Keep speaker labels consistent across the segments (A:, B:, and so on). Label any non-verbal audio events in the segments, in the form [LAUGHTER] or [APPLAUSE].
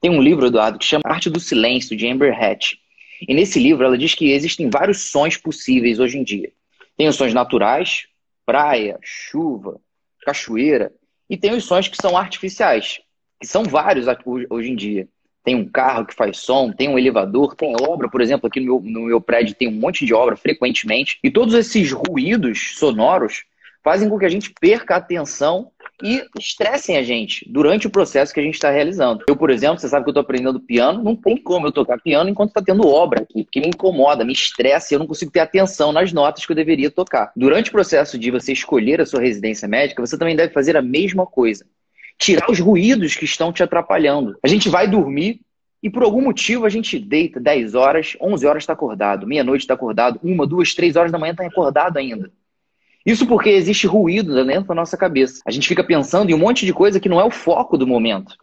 A: Tem um livro, Eduardo, que chama Arte do Silêncio, de Amber Hatch. E nesse livro ela diz que existem vários sons possíveis hoje em dia. Tem os sons naturais, praia, chuva, cachoeira, e tem os sons que são artificiais, que são vários hoje em dia. Tem um carro que faz som, tem um elevador, tem obra, por exemplo, aqui no meu, no meu prédio tem um monte de obra frequentemente. E todos esses ruídos sonoros fazem com que a gente perca a atenção e estressem a gente durante o processo que a gente está realizando. Eu, por exemplo, você sabe que eu estou aprendendo piano, não tem como eu tocar piano enquanto está tendo obra aqui, porque me incomoda, me estressa eu não consigo ter atenção nas notas que eu deveria tocar. Durante o processo de você escolher a sua residência médica, você também deve fazer a mesma coisa. Tirar os ruídos que estão te atrapalhando. A gente vai dormir e por algum motivo a gente deita 10 horas, 11 horas está acordado, meia-noite está acordado, uma, duas, três horas da manhã está acordado ainda. Isso porque existe ruído dentro da nossa cabeça. A gente fica pensando em um monte de coisa que não é o foco do momento.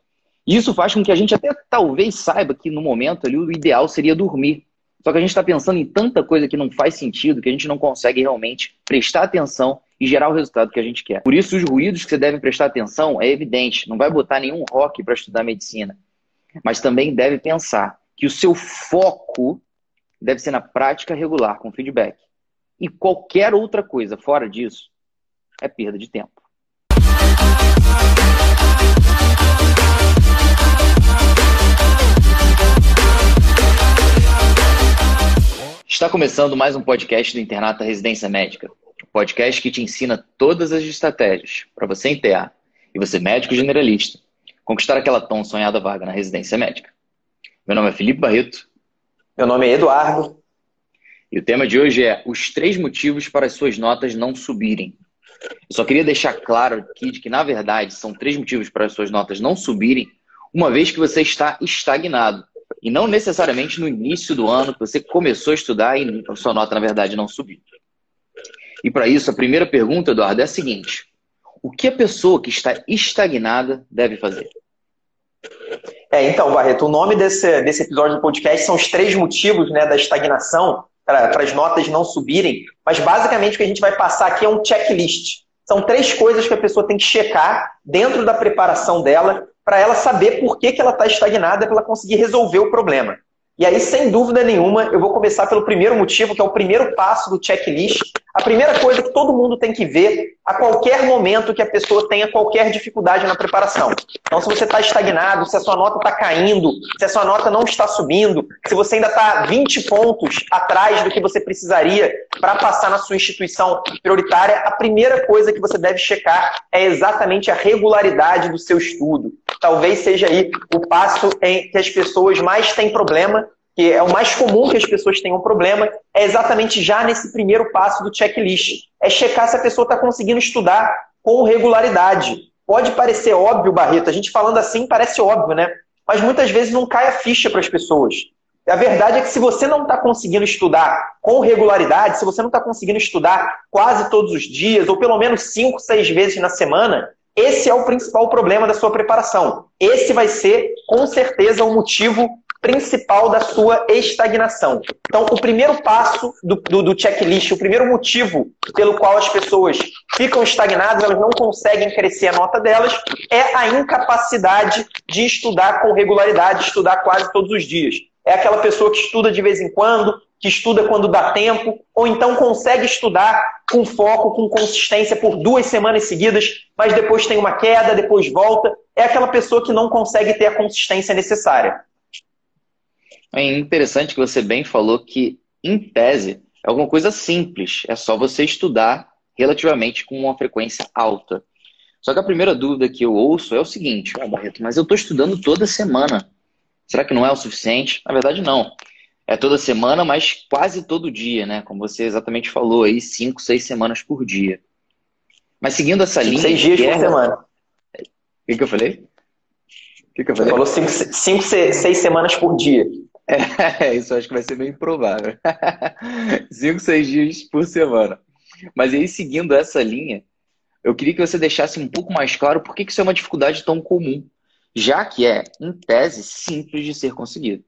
A: Isso faz com que a gente até talvez saiba que no momento ali o ideal seria dormir. Só que a gente está pensando em tanta coisa que não faz sentido que a gente não consegue realmente prestar atenção e gerar o resultado que a gente quer. Por isso, os ruídos que você deve prestar atenção é evidente. Não vai botar nenhum rock para estudar medicina. Mas também deve pensar que o seu foco deve ser na prática regular, com feedback. E qualquer outra coisa fora disso é perda de tempo. Está começando mais um podcast do Internato Residência Médica. Um podcast que te ensina todas as estratégias para você enterrar e você médico generalista conquistar aquela tão sonhada vaga na residência médica. Meu nome é Felipe Barreto.
B: Meu nome é Eduardo.
A: E o tema de hoje é os três motivos para as suas notas não subirem. Eu só queria deixar claro aqui de que, na verdade, são três motivos para as suas notas não subirem, uma vez que você está estagnado. E não necessariamente no início do ano que você começou a estudar e a sua nota, na verdade, não subiu. E para isso, a primeira pergunta, Eduardo, é a seguinte: o que a pessoa que está estagnada deve fazer?
B: É, então, Barreto, o nome desse, desse episódio do podcast são os três motivos né, da estagnação para as notas não subirem, mas basicamente o que a gente vai passar aqui é um checklist. São três coisas que a pessoa tem que checar dentro da preparação dela para ela saber por que, que ela está estagnada para ela conseguir resolver o problema. E aí, sem dúvida nenhuma, eu vou começar pelo primeiro motivo, que é o primeiro passo do checklist. A primeira coisa que todo mundo tem que ver a qualquer momento que a pessoa tenha qualquer dificuldade na preparação. Então, se você está estagnado, se a sua nota está caindo, se a sua nota não está subindo, se você ainda está 20 pontos atrás do que você precisaria para passar na sua instituição prioritária, a primeira coisa que você deve checar é exatamente a regularidade do seu estudo. Talvez seja aí o passo em que as pessoas mais têm problema que é o mais comum que as pessoas tenham problema, é exatamente já nesse primeiro passo do checklist. É checar se a pessoa está conseguindo estudar com regularidade. Pode parecer óbvio, Barreto, a gente falando assim parece óbvio, né? Mas muitas vezes não cai a ficha para as pessoas. A verdade é que se você não está conseguindo estudar com regularidade, se você não está conseguindo estudar quase todos os dias, ou pelo menos cinco, seis vezes na semana, esse é o principal problema da sua preparação. Esse vai ser, com certeza, o motivo principal da sua estagnação. Então, o primeiro passo do, do, do, checklist, o primeiro motivo pelo qual as pessoas ficam estagnadas, elas não conseguem crescer a nota delas, é a incapacidade de estudar com regularidade, estudar quase todos os dias. É aquela pessoa que estuda de vez em quando, que estuda quando dá tempo, ou então consegue estudar com foco, com consistência por duas semanas seguidas, mas depois tem uma queda, depois volta. É aquela pessoa que não consegue ter a consistência necessária.
A: É interessante que você bem falou que, em tese, é alguma coisa simples. É só você estudar relativamente com uma frequência alta. Só que a primeira dúvida que eu ouço é o seguinte: oh, Barreto, mas eu estou estudando toda semana. Será que não é o suficiente? Na verdade, não. É toda semana, mas quase todo dia, né? Como você exatamente falou aí, cinco, seis semanas por dia. Mas seguindo essa cinco, linha.
B: Seis dias por semana.
A: O que, que eu falei?
B: O que, que eu falei? Você falou cinco, cinco, seis semanas por dia. [LAUGHS]
A: É, isso acho que vai ser bem improvável. [LAUGHS] Cinco, seis dias por semana. Mas aí, seguindo essa linha, eu queria que você deixasse um pouco mais claro por que isso é uma dificuldade tão comum, já que é, em tese, simples de ser conseguido.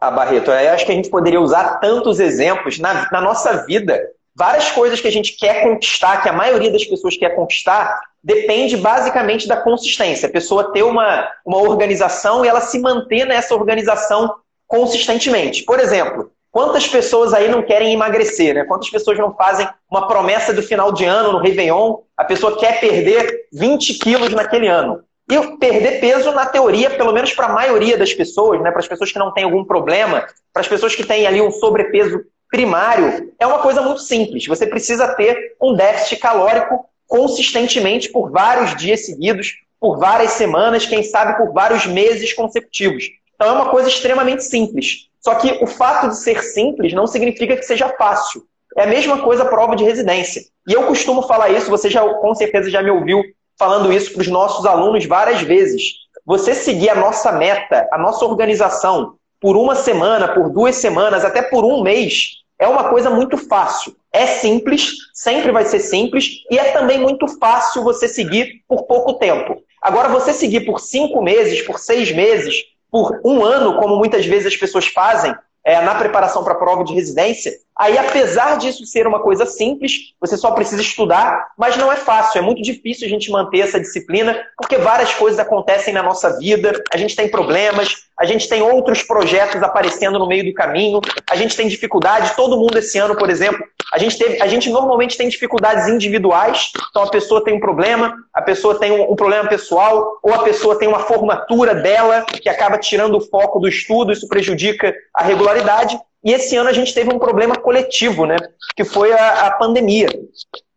B: Ah, Barreto, eu acho que a gente poderia usar tantos exemplos na, na nossa vida. Várias coisas que a gente quer conquistar, que a maioria das pessoas quer conquistar, depende basicamente da consistência. A pessoa ter uma, uma organização e ela se manter nessa organização consistentemente. Por exemplo, quantas pessoas aí não querem emagrecer, né? Quantas pessoas não fazem uma promessa do final de ano no Réveillon? A pessoa quer perder 20 quilos naquele ano. E perder peso, na teoria, pelo menos para a maioria das pessoas, né, para as pessoas que não têm algum problema, para as pessoas que têm ali um sobrepeso primário, é uma coisa muito simples. Você precisa ter um déficit calórico consistentemente por vários dias seguidos, por várias semanas, quem sabe por vários meses consecutivos. Então é uma coisa extremamente simples. Só que o fato de ser simples não significa que seja fácil. É a mesma coisa a prova de residência. E eu costumo falar isso, você já com certeza já me ouviu falando isso para os nossos alunos várias vezes. Você seguir a nossa meta, a nossa organização, por uma semana, por duas semanas, até por um mês, é uma coisa muito fácil. É simples, sempre vai ser simples, e é também muito fácil você seguir por pouco tempo. Agora, você seguir por cinco meses, por seis meses, por um ano, como muitas vezes as pessoas fazem é, na preparação para a prova de residência, Aí, apesar disso ser uma coisa simples, você só precisa estudar, mas não é fácil, é muito difícil a gente manter essa disciplina, porque várias coisas acontecem na nossa vida, a gente tem problemas, a gente tem outros projetos aparecendo no meio do caminho, a gente tem dificuldade, todo mundo esse ano, por exemplo, a gente, teve, a gente normalmente tem dificuldades individuais, então a pessoa tem um problema, a pessoa tem um, um problema pessoal, ou a pessoa tem uma formatura dela que acaba tirando o foco do estudo, isso prejudica a regularidade, e esse ano a gente teve um problema coletivo, né? Que foi a, a pandemia.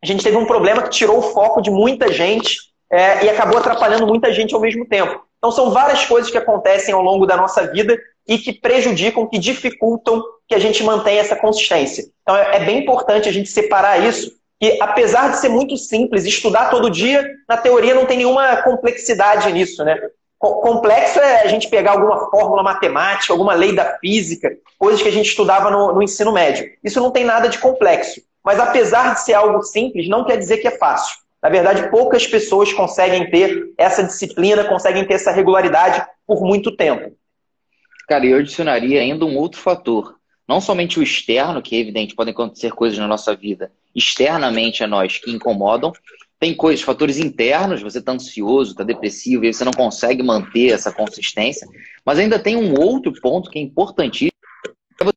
B: A gente teve um problema que tirou o foco de muita gente é, e acabou atrapalhando muita gente ao mesmo tempo. Então são várias coisas que acontecem ao longo da nossa vida e que prejudicam, que dificultam que a gente mantenha essa consistência. Então é, é bem importante a gente separar isso. E apesar de ser muito simples, estudar todo dia, na teoria não tem nenhuma complexidade nisso, né? Complexo é a gente pegar alguma fórmula matemática, alguma lei da física, coisas que a gente estudava no, no, ensino médio. Isso não tem nada de complexo. Mas apesar de ser algo simples, não quer dizer que é fácil. Na verdade, poucas pessoas conseguem ter essa disciplina, conseguem ter essa regularidade por muito tempo.
A: Cara, eu adicionaria ainda um outro fator. Não somente o externo, que é evidente, podem acontecer coisas na nossa vida externamente a nós que incomodam, tem coisas, fatores internos, você está ansioso, está depressivo, e você não consegue manter essa consistência. Mas ainda tem um outro ponto que é importantíssimo, é você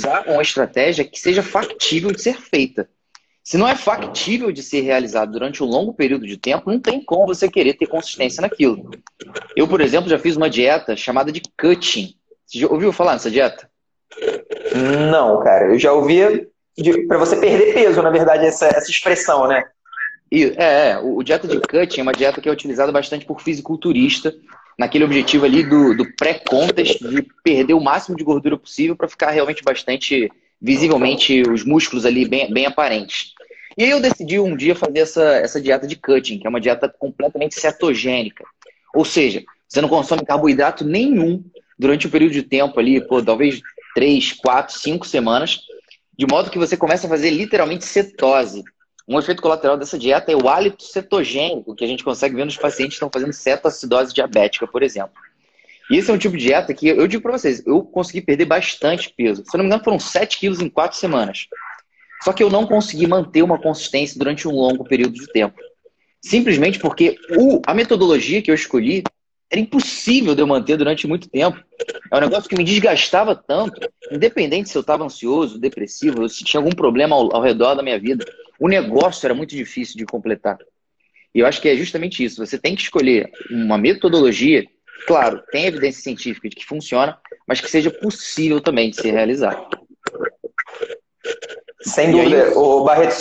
A: usar uma estratégia que seja factível de ser feita. Se não é factível de ser realizado durante um longo período de tempo, não tem como você querer ter consistência naquilo. Eu, por exemplo, já fiz uma dieta chamada de cutting. Você já ouviu falar nessa dieta?
B: Não, cara. Eu já ouvi para você perder peso, na verdade, essa, essa expressão, né?
A: É, é, o dieta de cutting é uma dieta que é utilizada bastante por fisiculturista, naquele objetivo ali do, do pré-contest, de perder o máximo de gordura possível para ficar realmente bastante, visivelmente, os músculos ali bem, bem aparentes. E aí eu decidi um dia fazer essa, essa dieta de cutting, que é uma dieta completamente cetogênica. Ou seja, você não consome carboidrato nenhum durante um período de tempo ali, pô, talvez 3, 4, 5 semanas, de modo que você começa a fazer literalmente cetose. Um efeito colateral dessa dieta é o hálito cetogênico, que a gente consegue ver nos pacientes que estão fazendo cetoacidose diabética, por exemplo. E esse é um tipo de dieta que eu digo para vocês, eu consegui perder bastante peso. Se eu não me engano, foram 7 quilos em 4 semanas. Só que eu não consegui manter uma consistência durante um longo período de tempo. Simplesmente porque o, a metodologia que eu escolhi era impossível de eu manter durante muito tempo. É um negócio que me desgastava tanto, independente se eu estava ansioso, depressivo, se tinha algum problema ao, ao redor da minha vida o negócio era muito difícil de completar. E eu acho que é justamente isso. Você tem que escolher uma metodologia, claro, tem evidência científica de que funciona, mas que seja possível também de ser realizado.
B: Sem dúvida. Aí... O Barreto,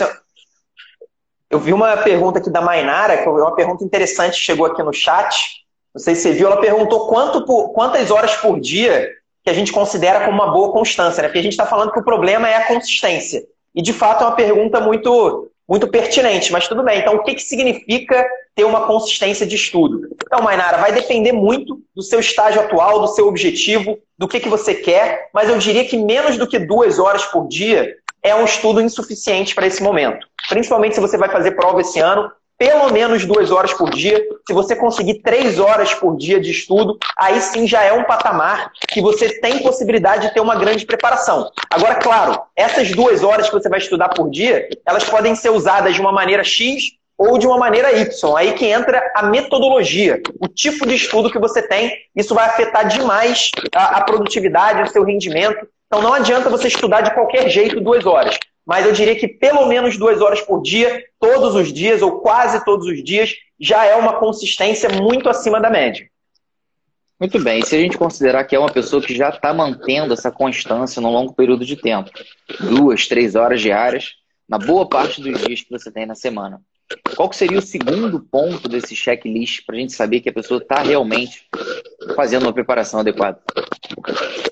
B: eu vi uma pergunta aqui da Mainara, que é uma pergunta interessante, chegou aqui no chat. Não sei se você viu, ela perguntou quanto por, quantas horas por dia que a gente considera como uma boa constância, né? Porque a gente está falando que o problema é a consistência. E de fato é uma pergunta muito, muito pertinente, mas tudo bem. Então, o que, que significa ter uma consistência de estudo? Então, Mainara, vai depender muito do seu estágio atual, do seu objetivo, do que, que você quer, mas eu diria que menos do que duas horas por dia é um estudo insuficiente para esse momento. Principalmente se você vai fazer prova esse ano, pelo menos duas horas por dia. Se você conseguir três horas por dia de estudo, aí sim já é um patamar que você tem possibilidade de ter uma grande preparação. Agora, claro, essas duas horas que você vai estudar por dia, elas podem ser usadas de uma maneira X ou de uma maneira Y. Aí que entra a metodologia, o tipo de estudo que você tem. Isso vai afetar demais a, a produtividade, o seu rendimento. Então não adianta você estudar de qualquer jeito duas horas. Mas eu diria que pelo menos duas horas por dia, todos os dias, ou quase todos os dias, já é uma consistência muito acima da média.
A: Muito bem. E se a gente considerar que é uma pessoa que já está mantendo essa constância num longo período de tempo, duas, três horas diárias, na boa parte dos dias que você tem na semana, qual seria o segundo ponto desse checklist para a gente saber que a pessoa está realmente fazendo uma preparação adequada?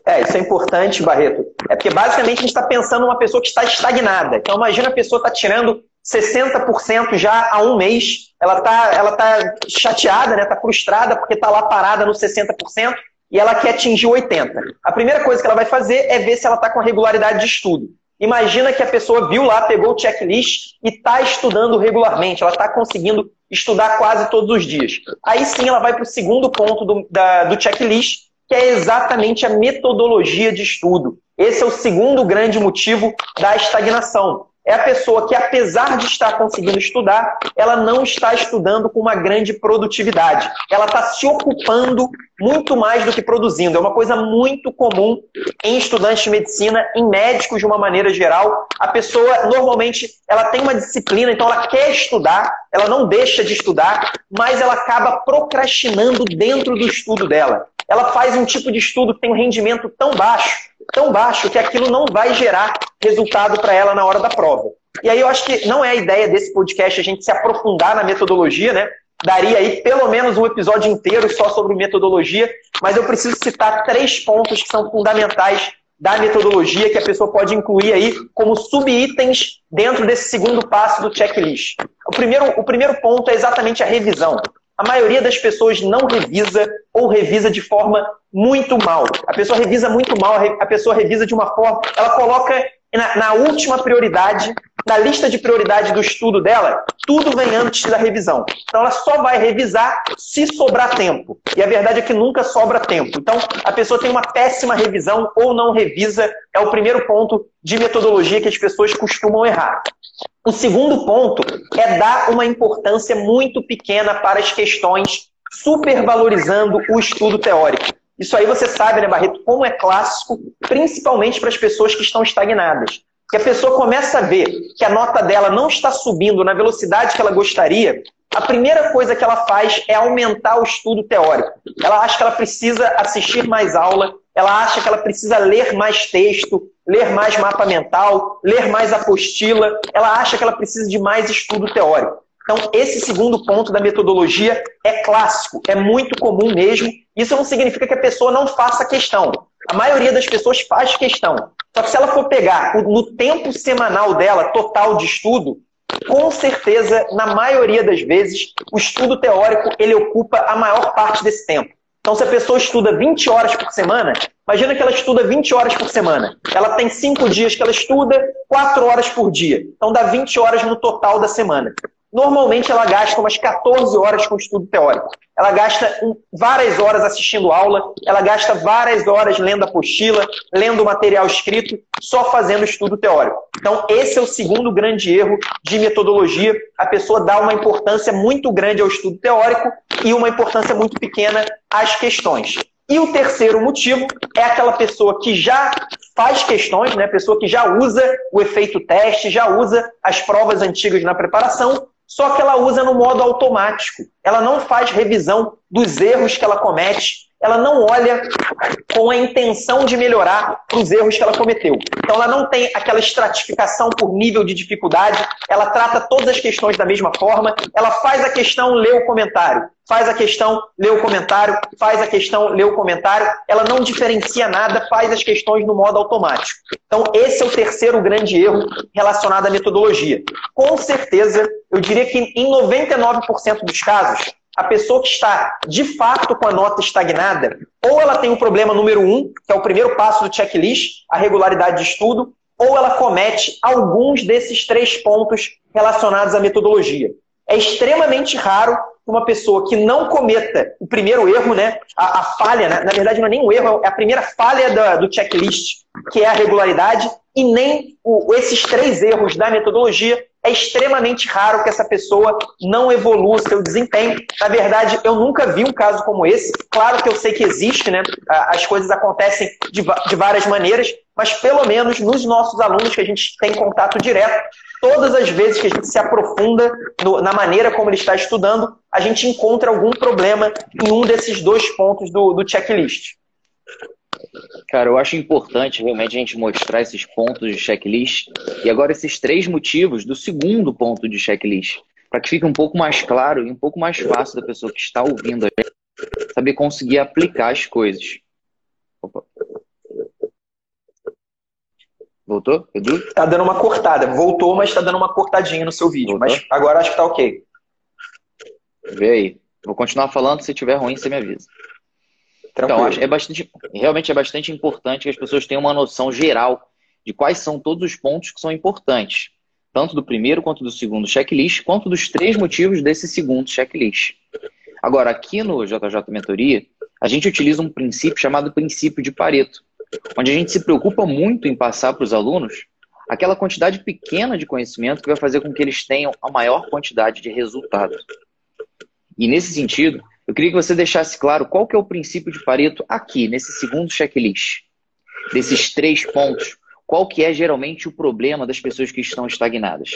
B: É, isso é importante, Barreto. É porque basicamente a gente está pensando numa pessoa que está estagnada. Então imagina a pessoa está tirando 60% já há um mês. Ela está ela tá chateada, né? Está frustrada porque está lá parada no 60% e ela quer atingir 80%. A primeira coisa que ela vai fazer é ver se ela está com a regularidade de estudo. Imagina que a pessoa viu lá, pegou o checklist e está estudando regularmente, ela está conseguindo estudar quase todos os dias. Aí sim ela vai para o segundo ponto do, da, do checklist, que é exatamente a metodologia de estudo. Esse é o segundo grande motivo da estagnação é a pessoa que, apesar de estar conseguindo estudar, ela não está estudando com uma grande produtividade. Ela está se ocupando muito mais do que produzindo. É uma coisa muito comum em estudantes de medicina, em médicos de uma maneira geral. A pessoa, normalmente, ela tem uma disciplina, então ela quer estudar, ela não deixa de estudar, mas ela acaba procrastinando dentro do estudo dela. Ela faz um tipo de estudo que tem um rendimento tão baixo tão baixo que aquilo não vai gerar resultado para ela na hora da prova. E aí eu acho que não é a ideia desse podcast a gente se aprofundar na metodologia, né? Daria aí pelo menos um episódio inteiro só sobre metodologia, mas eu preciso citar três pontos que são fundamentais da metodologia que a pessoa pode incluir aí como subitens dentro desse segundo passo do checklist. O primeiro, o primeiro ponto é exatamente a revisão. A maioria das pessoas não revisa ou revisa de forma muito mal. A pessoa revisa muito mal, a pessoa revisa de uma forma, ela coloca na, na, última prioridade, na lista de prioridade do estudo dela, tudo vem antes da revisão. Então ela só vai revisar se sobrar tempo. E a verdade é que nunca sobra tempo. Então a pessoa tem uma péssima revisão ou não revisa, é o primeiro ponto de metodologia que as pessoas costumam errar. O segundo ponto é dar uma importância muito pequena para as questões, supervalorizando o estudo teórico. Isso aí você sabe, né, Barreto, como é clássico, principalmente para as pessoas que estão estagnadas. Que a pessoa começa a ver que a nota dela não está subindo na velocidade que ela gostaria, a primeira coisa que ela faz é aumentar o estudo teórico. Ela acha que ela precisa assistir mais aula, ela acha que ela precisa ler mais texto, ler mais mapa mental, ler mais apostila, ela acha que ela precisa de mais estudo teórico. Então, esse segundo ponto da metodologia é clássico, é muito comum mesmo. Isso não significa que a pessoa não faça questão. A maioria das pessoas faz questão. Só que se ela for pegar no tempo semanal dela, total de estudo, com certeza, na maioria das vezes, o estudo teórico ele ocupa a maior parte desse tempo. Então, se a pessoa estuda 20 horas por semana, imagina que ela estuda 20 horas por semana. Ela tem 5 dias que ela estuda, 4 horas por dia. Então, dá 20 horas no total da semana. Normalmente ela gasta umas 14 horas com estudo teórico. Ela gasta várias horas assistindo aula, ela gasta várias horas lendo apostila, lendo material escrito, só fazendo estudo teórico. Então, esse é o segundo grande erro de metodologia. A pessoa dá uma importância muito grande ao estudo teórico e uma importância muito pequena às questões. E o terceiro motivo é aquela pessoa que já faz questões, né? pessoa que já usa o efeito teste, já usa as provas antigas na preparação, só que ela usa no modo automático. Ela não faz revisão dos erros que ela comete, ela não olha com a intenção de melhorar para os erros que ela cometeu. Então ela não tem aquela estratificação por nível de dificuldade, ela trata todas as questões da mesma forma, ela faz a questão, lê o comentário, faz a questão, lê o comentário, faz a questão, lê o comentário, ela não diferencia nada, faz as questões no modo automático. Então esse é o terceiro grande erro relacionado à metodologia. Com certeza, eu diria que em 99% dos casos, a pessoa que está de fato com a nota estagnada, ou ela tem o problema número um, que é o primeiro passo do checklist, a regularidade de estudo, ou ela comete alguns desses três pontos relacionados à metodologia. É extremamente raro uma pessoa que não cometa o primeiro erro, né? A, a falha, né? na verdade não é nem um erro, é a primeira falha da, do checklist, que é a regularidade, e nem o, esses três erros da metodologia é extremamente raro que essa pessoa não evolua seu desempenho. Na verdade, eu nunca vi um caso como esse. Claro que eu sei que existe, né? As coisas acontecem de, de várias maneiras, mas pelo menos nos nossos alunos que a gente tem contato direto, todas as vezes que a gente se aprofunda no, na maneira como ele está estudando, a gente encontra algum problema em um desses dois pontos do, do checklist.
A: Cara, eu acho importante realmente a gente mostrar esses pontos de checklist e agora esses três motivos do segundo ponto de checklist, para que fique um pouco mais claro e um pouco mais fácil da pessoa que está ouvindo a gente saber conseguir aplicar as coisas. Opa. Voltou, Edu?
B: Tá dando uma cortada. Voltou, mas tá dando uma cortadinha no seu vídeo. Voltou? Mas agora acho que tá ok.
A: Vê aí. Vou continuar falando. Se tiver ruim, você me avisa. Tranquilo. Então, é bastante, realmente é bastante importante que as pessoas tenham uma noção geral de quais são todos os pontos que são importantes, tanto do primeiro quanto do segundo checklist, quanto dos três motivos desse segundo checklist. Agora, aqui no JJ Mentoria, a gente utiliza um princípio chamado princípio de Pareto, onde a gente se preocupa muito em passar para os alunos aquela quantidade pequena de conhecimento que vai fazer com que eles tenham a maior quantidade de resultado. E nesse sentido, eu queria que você deixasse claro qual que é o princípio de Pareto aqui, nesse segundo checklist. Desses três pontos, qual que é geralmente o problema das pessoas que estão estagnadas?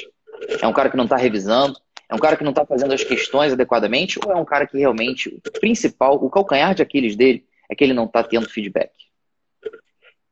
A: É um cara que não está revisando? É um cara que não está fazendo as questões adequadamente? Ou é um cara que realmente, o principal, o calcanhar de Aquiles dele é que ele não está tendo feedback?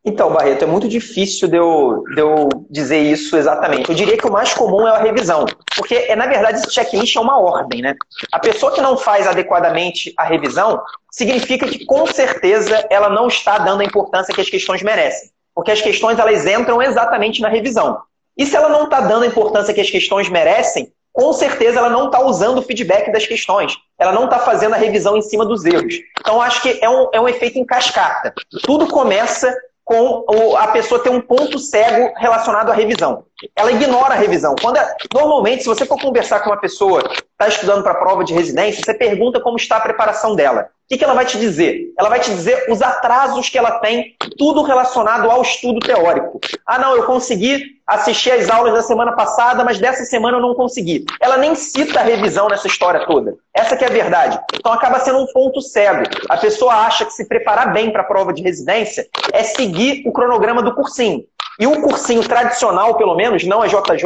B: Então, Barreto, é muito difícil de eu, de eu dizer isso exatamente. Eu diria que o mais comum é a revisão. Porque, é, na verdade, esse checklist é uma ordem, né? A pessoa que não faz adequadamente a revisão significa que, com certeza, ela não está dando a importância que as questões merecem. Porque as questões, elas entram exatamente na revisão. E se ela não está dando a importância que as questões merecem, com certeza ela não está usando o feedback das questões. Ela não está fazendo a revisão em cima dos erros. Então, acho que é um, é um efeito em cascata. Tudo começa com a pessoa ter um ponto cego relacionado à revisão. Ela ignora a revisão. Quando é, normalmente, se você for conversar com uma pessoa que está estudando para a prova de residência, você pergunta como está a preparação dela. O que, que ela vai te dizer? Ela vai te dizer os atrasos que ela tem, tudo relacionado ao estudo teórico. Ah, não, eu consegui assistir as aulas da semana passada, mas dessa semana eu não consegui. Ela nem cita a revisão nessa história toda. Essa que é a verdade. Então acaba sendo um ponto cego. A pessoa acha que se preparar bem para a prova de residência é seguir o cronograma do cursinho. E o cursinho tradicional, pelo menos, não a JJ,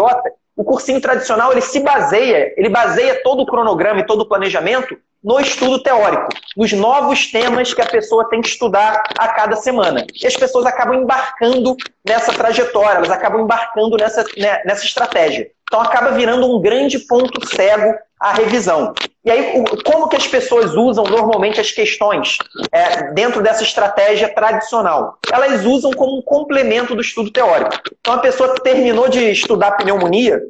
B: o cursinho tradicional ele se baseia, ele baseia todo o cronograma e todo o planejamento no estudo teórico, nos novos temas que a pessoa tem que estudar a cada semana. E as pessoas acabam embarcando nessa trajetória, elas acabam embarcando nessa, né, nessa estratégia. Então acaba virando um grande ponto cego a revisão. E aí, como que as pessoas usam normalmente as questões é, dentro dessa estratégia tradicional? Elas usam como um complemento do estudo teórico. Então, a pessoa terminou de estudar pneumonia,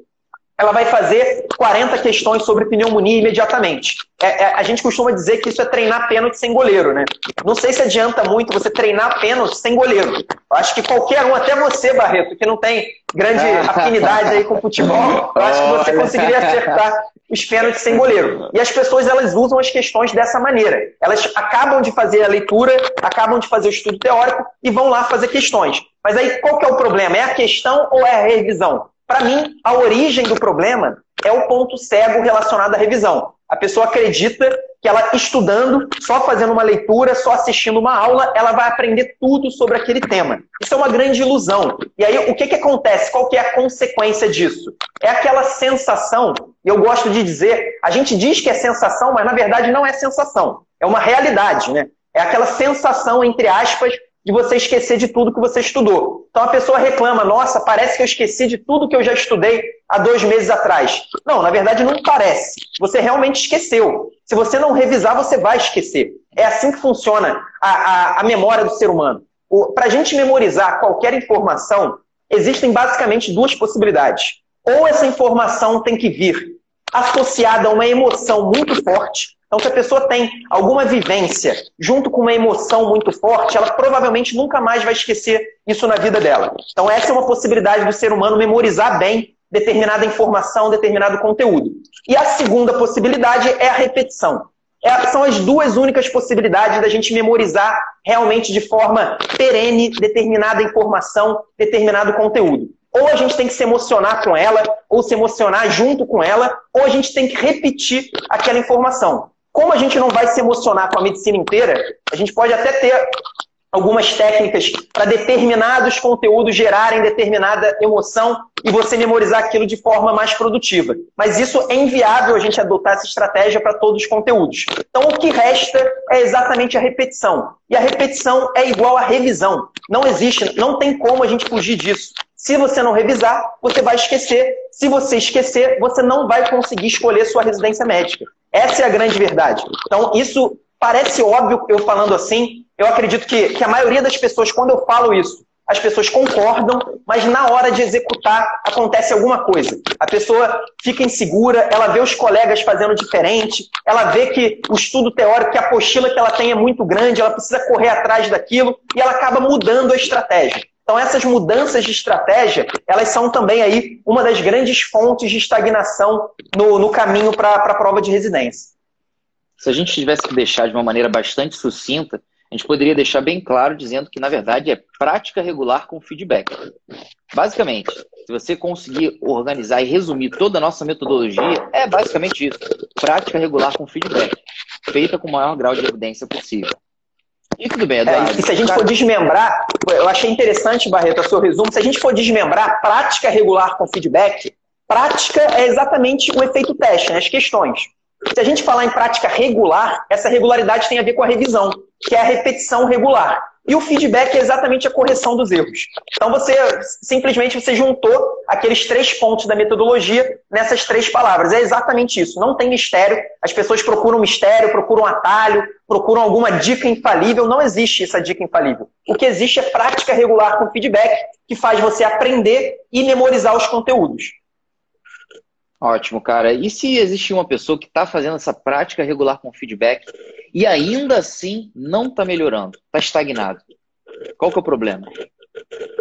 B: ela vai fazer 40 questões sobre pneumonia imediatamente. É, é, a gente costuma dizer que isso é treinar pênalti sem goleiro, né? Não sei se adianta muito você treinar pênalti sem goleiro. Eu acho que qualquer um, até você, Barreto, que não tem grande [LAUGHS] afinidade aí com futebol, eu acho que você conseguiria acertar os pênaltis sem goleiro. E as pessoas elas usam as questões dessa maneira. Elas acabam de fazer a leitura, acabam de fazer o estudo teórico e vão lá fazer questões. Mas aí qual que é o problema? É a questão ou é a revisão? Para mim, a origem do problema é o ponto cego relacionado à revisão. A pessoa acredita que ela estudando, só fazendo uma leitura, só assistindo uma aula, ela vai aprender tudo sobre aquele tema. Isso é uma grande ilusão. E aí, o que, que acontece? Qual que é a consequência disso? É aquela sensação, e eu gosto de dizer, a gente diz que é sensação, mas na verdade não é sensação. É uma realidade, né? É aquela sensação, entre aspas, de você esquecer de tudo que você estudou. Então a pessoa reclama, nossa, parece que eu esqueci de tudo que eu já estudei há dois meses atrás. Não, na verdade não parece. Você realmente esqueceu. Se você não revisar, você vai esquecer. É assim que funciona a, a, a memória do ser humano. Para a gente memorizar qualquer informação, existem basicamente duas possibilidades. Ou essa informação tem que vir associada a uma emoção muito forte, então, se a pessoa tem alguma vivência junto com uma emoção muito forte, ela provavelmente nunca mais vai esquecer isso na vida dela. Então, essa é uma possibilidade do ser humano memorizar bem determinada informação, determinado conteúdo. E a segunda possibilidade é a repetição. É, são as duas únicas possibilidades da gente memorizar realmente de forma perene determinada informação, determinado conteúdo. Ou a gente tem que se emocionar com ela, ou se emocionar junto com ela, ou a gente tem que repetir aquela informação. Como a gente não vai se emocionar com a medicina inteira, a gente pode até ter algumas técnicas para determinados conteúdos gerarem determinada emoção e você memorizar aquilo de forma mais produtiva. Mas isso é inviável a gente adotar essa estratégia para todos os conteúdos. Então o que resta é exatamente a repetição. E a repetição é igual à revisão. Não existe, não tem como a gente fugir disso. Se você não revisar, você vai esquecer. Se você esquecer, você não vai conseguir escolher sua residência médica. Essa é a grande verdade. Então, isso parece óbvio eu falando assim. Eu acredito que, que a maioria das pessoas, quando eu falo isso, as pessoas concordam, mas na hora de executar acontece alguma coisa. A pessoa fica insegura, ela vê os colegas fazendo diferente, ela vê que o estudo teórico, que a apostila que ela tem é muito grande, ela precisa correr atrás daquilo e ela acaba mudando a estratégia. Então essas mudanças de estratégia, elas são também aí uma das grandes fontes de estagnação no, no caminho para a prova de residência.
A: Se a gente tivesse que deixar de uma maneira bastante sucinta, a gente poderia deixar bem claro dizendo que, na verdade, é prática regular com feedback. Basicamente, se você conseguir organizar e resumir toda a nossa metodologia, é basicamente isso: prática regular com feedback, feita com o maior grau de evidência possível.
B: E tudo bem, Eduardo. É, e se a gente for desmembrar, eu achei interessante, Barreto, o seu resumo, se a gente for desmembrar prática regular com feedback, prática é exatamente o efeito teste, né, as questões. Se a gente falar em prática regular, essa regularidade tem a ver com a revisão, que é a repetição regular. E o feedback é exatamente a correção dos erros. Então você simplesmente você juntou aqueles três pontos da metodologia nessas três palavras. É exatamente isso. Não tem mistério. As pessoas procuram mistério, procuram atalho, procuram alguma dica infalível. Não existe essa dica infalível. O que existe é prática regular com feedback que faz você aprender e memorizar os conteúdos.
A: Ótimo, cara. E se existe uma pessoa que está fazendo essa prática regular com feedback e ainda assim não está melhorando, está estagnado? Qual que é o problema?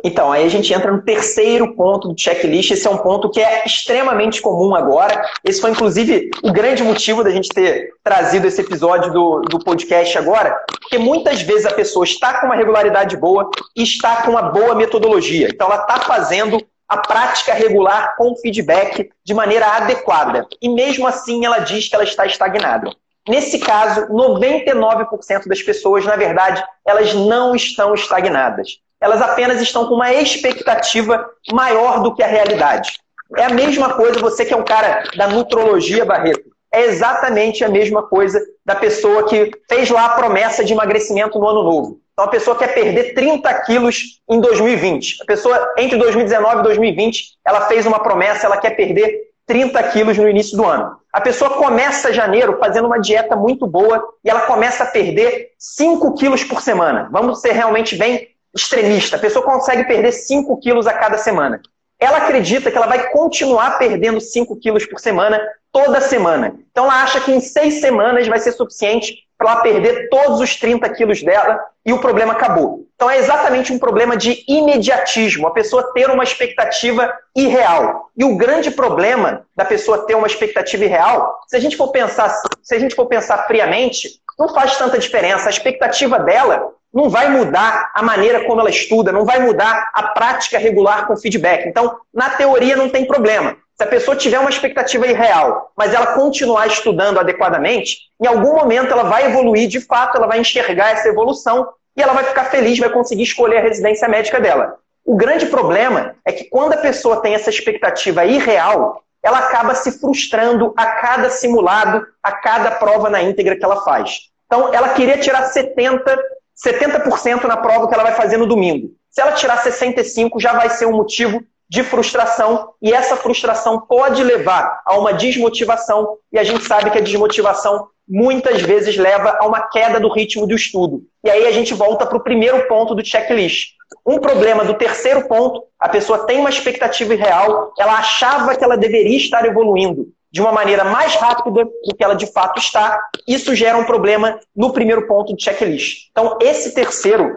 B: Então, aí a gente entra no terceiro ponto do checklist. Esse é um ponto que é extremamente comum agora. Esse foi, inclusive, o grande motivo da gente ter trazido esse episódio do, do podcast agora, porque muitas vezes a pessoa está com uma regularidade boa e está com uma boa metodologia. Então, ela está fazendo a prática regular com feedback de maneira adequada. E mesmo assim ela diz que ela está estagnada. Nesse caso, 99% das pessoas, na verdade, elas não estão estagnadas. Elas apenas estão com uma expectativa maior do que a realidade. É a mesma coisa, você que é um cara da nutrologia, Barreto, é exatamente a mesma coisa da pessoa que fez lá a promessa de emagrecimento no ano novo. Então a pessoa quer perder 30 quilos em 2020. A pessoa, entre 2019 e 2020, ela fez uma promessa, ela quer perder 30 quilos no início do ano. A pessoa começa janeiro fazendo uma dieta muito boa e ela começa a perder 5 quilos por semana. Vamos ser realmente bem extremista. A pessoa consegue perder 5 quilos a cada semana ela acredita que ela vai continuar perdendo 5 quilos por semana, toda semana. Então ela acha que em seis semanas vai ser suficiente para ela perder todos os 30 quilos dela e o problema acabou. Então é exatamente um problema de imediatismo, a pessoa ter uma expectativa irreal. E o grande problema da pessoa ter uma expectativa irreal, se a gente for pensar, se a gente for pensar friamente, não faz tanta diferença. A expectativa dela não vai mudar a maneira como ela estuda, não vai mudar a prática regular com feedback. Então, na teoria não tem problema. Se a pessoa tiver uma expectativa irreal, mas ela continuar estudando adequadamente, em algum momento ela vai evoluir, de fato, ela vai enxergar essa evolução e ela vai ficar feliz, vai conseguir escolher a residência médica dela. O grande problema é que quando a pessoa tem essa expectativa irreal, ela acaba se frustrando a cada simulado, a cada prova na íntegra que ela faz. Então, ela queria tirar 70 70% na prova que ela vai fazer no domingo. Se ela tirar 65, já vai ser um motivo de frustração, e essa frustração pode levar a uma desmotivação, e a gente sabe que a desmotivação muitas vezes leva a uma queda do ritmo do estudo. E aí a gente volta para o primeiro ponto do checklist. Um problema do terceiro ponto, a pessoa tem uma expectativa irreal, ela achava que ela deveria estar evoluindo, de uma maneira mais rápida do que ela de fato está, isso gera um problema no primeiro ponto do checklist. Então, esse terceiro,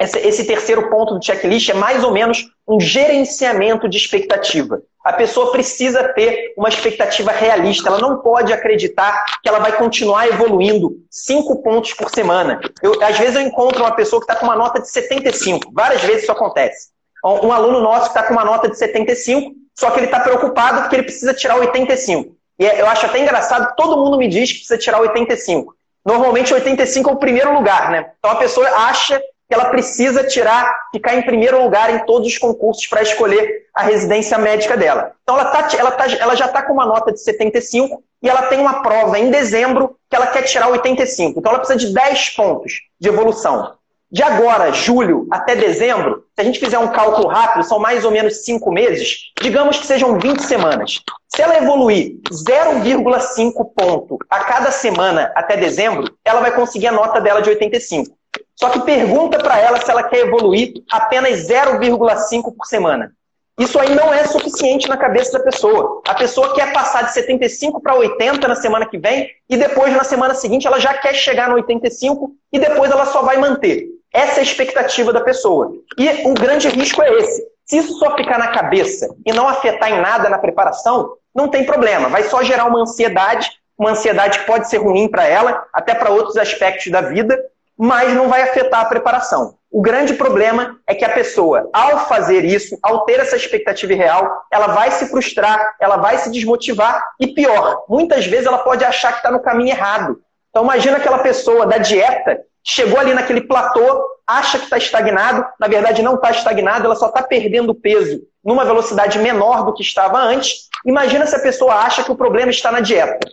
B: esse terceiro ponto do checklist é mais ou menos um gerenciamento de expectativa. A pessoa precisa ter uma expectativa realista, ela não pode acreditar que ela vai continuar evoluindo cinco pontos por semana. Eu, às vezes eu encontro uma pessoa que está com uma nota de 75, várias vezes isso acontece. Um aluno nosso que está com uma nota de 75, só que ele está preocupado porque ele precisa tirar 85. E é, eu acho até engraçado todo mundo me diz que precisa tirar 85. Normalmente 85 é o primeiro lugar, né? Então a pessoa acha que ela precisa tirar, ficar em primeiro lugar em todos os concursos para escolher a residência médica dela. Então ela, tá, ela, tá, ela já está com uma nota de 75 e ela tem uma prova em dezembro que ela quer tirar 85. Então ela precisa de 10 pontos de evolução. De agora, julho, até dezembro, se a gente fizer um cálculo rápido, são mais ou menos 5 meses, digamos que sejam 20 semanas. Se ela evoluir 0,5 ponto a cada semana até dezembro, ela vai conseguir a nota dela de 85. Só que pergunta para ela se ela quer evoluir apenas 0,5 por semana. Isso aí não é suficiente na cabeça da pessoa. A pessoa quer passar de 75 para 80 na semana que vem e depois, na semana seguinte, ela já quer chegar no 85 e depois ela só vai manter. Essa é a expectativa da pessoa. E o grande risco é esse. Se isso só ficar na cabeça e não afetar em nada na preparação, não tem problema. Vai só gerar uma ansiedade, uma ansiedade que pode ser ruim para ela, até para outros aspectos da vida, mas não vai afetar a preparação. O grande problema é que a pessoa, ao fazer isso, ao ter essa expectativa real, ela vai se frustrar, ela vai se desmotivar e pior, muitas vezes ela pode achar que está no caminho errado. Então imagina aquela pessoa da dieta, chegou ali naquele platô, acha que está estagnado, na verdade não está estagnado, ela só está perdendo peso numa velocidade menor do que estava antes. Imagina se a pessoa acha que o problema está na dieta.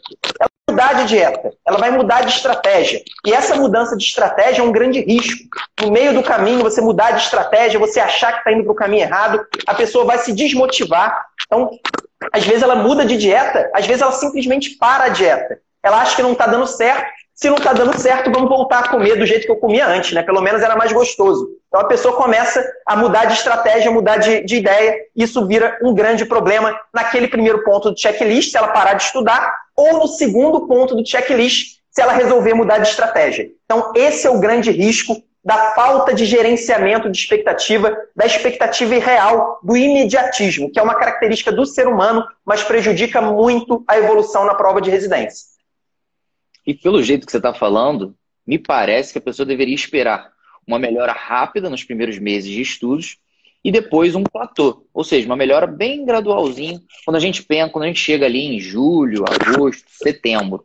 B: Mudar de dieta, ela vai mudar de estratégia. E essa mudança de estratégia é um grande risco. No meio do caminho, você mudar de estratégia, você achar que está indo para o caminho errado, a pessoa vai se desmotivar. Então, às vezes ela muda de dieta, às vezes ela simplesmente para a dieta. Ela acha que não está dando certo, se não está dando certo, vamos voltar a comer do jeito que eu comia antes, né? Pelo menos era mais gostoso. Então a pessoa começa a mudar de estratégia, mudar de, de ideia, e isso vira um grande problema naquele primeiro ponto do checklist, se ela parar de estudar, ou no segundo ponto do checklist, se ela resolver mudar de estratégia. Então, esse é o grande risco da falta de gerenciamento de expectativa, da expectativa irreal, do imediatismo, que é uma característica do ser humano, mas prejudica muito a evolução na prova de residência.
A: E pelo jeito que você está falando, me parece que a pessoa deveria esperar uma melhora rápida nos primeiros meses de estudos e depois um platô, ou seja, uma melhora bem gradualzinha quando a gente pensa, quando a gente chega ali em julho, agosto, setembro.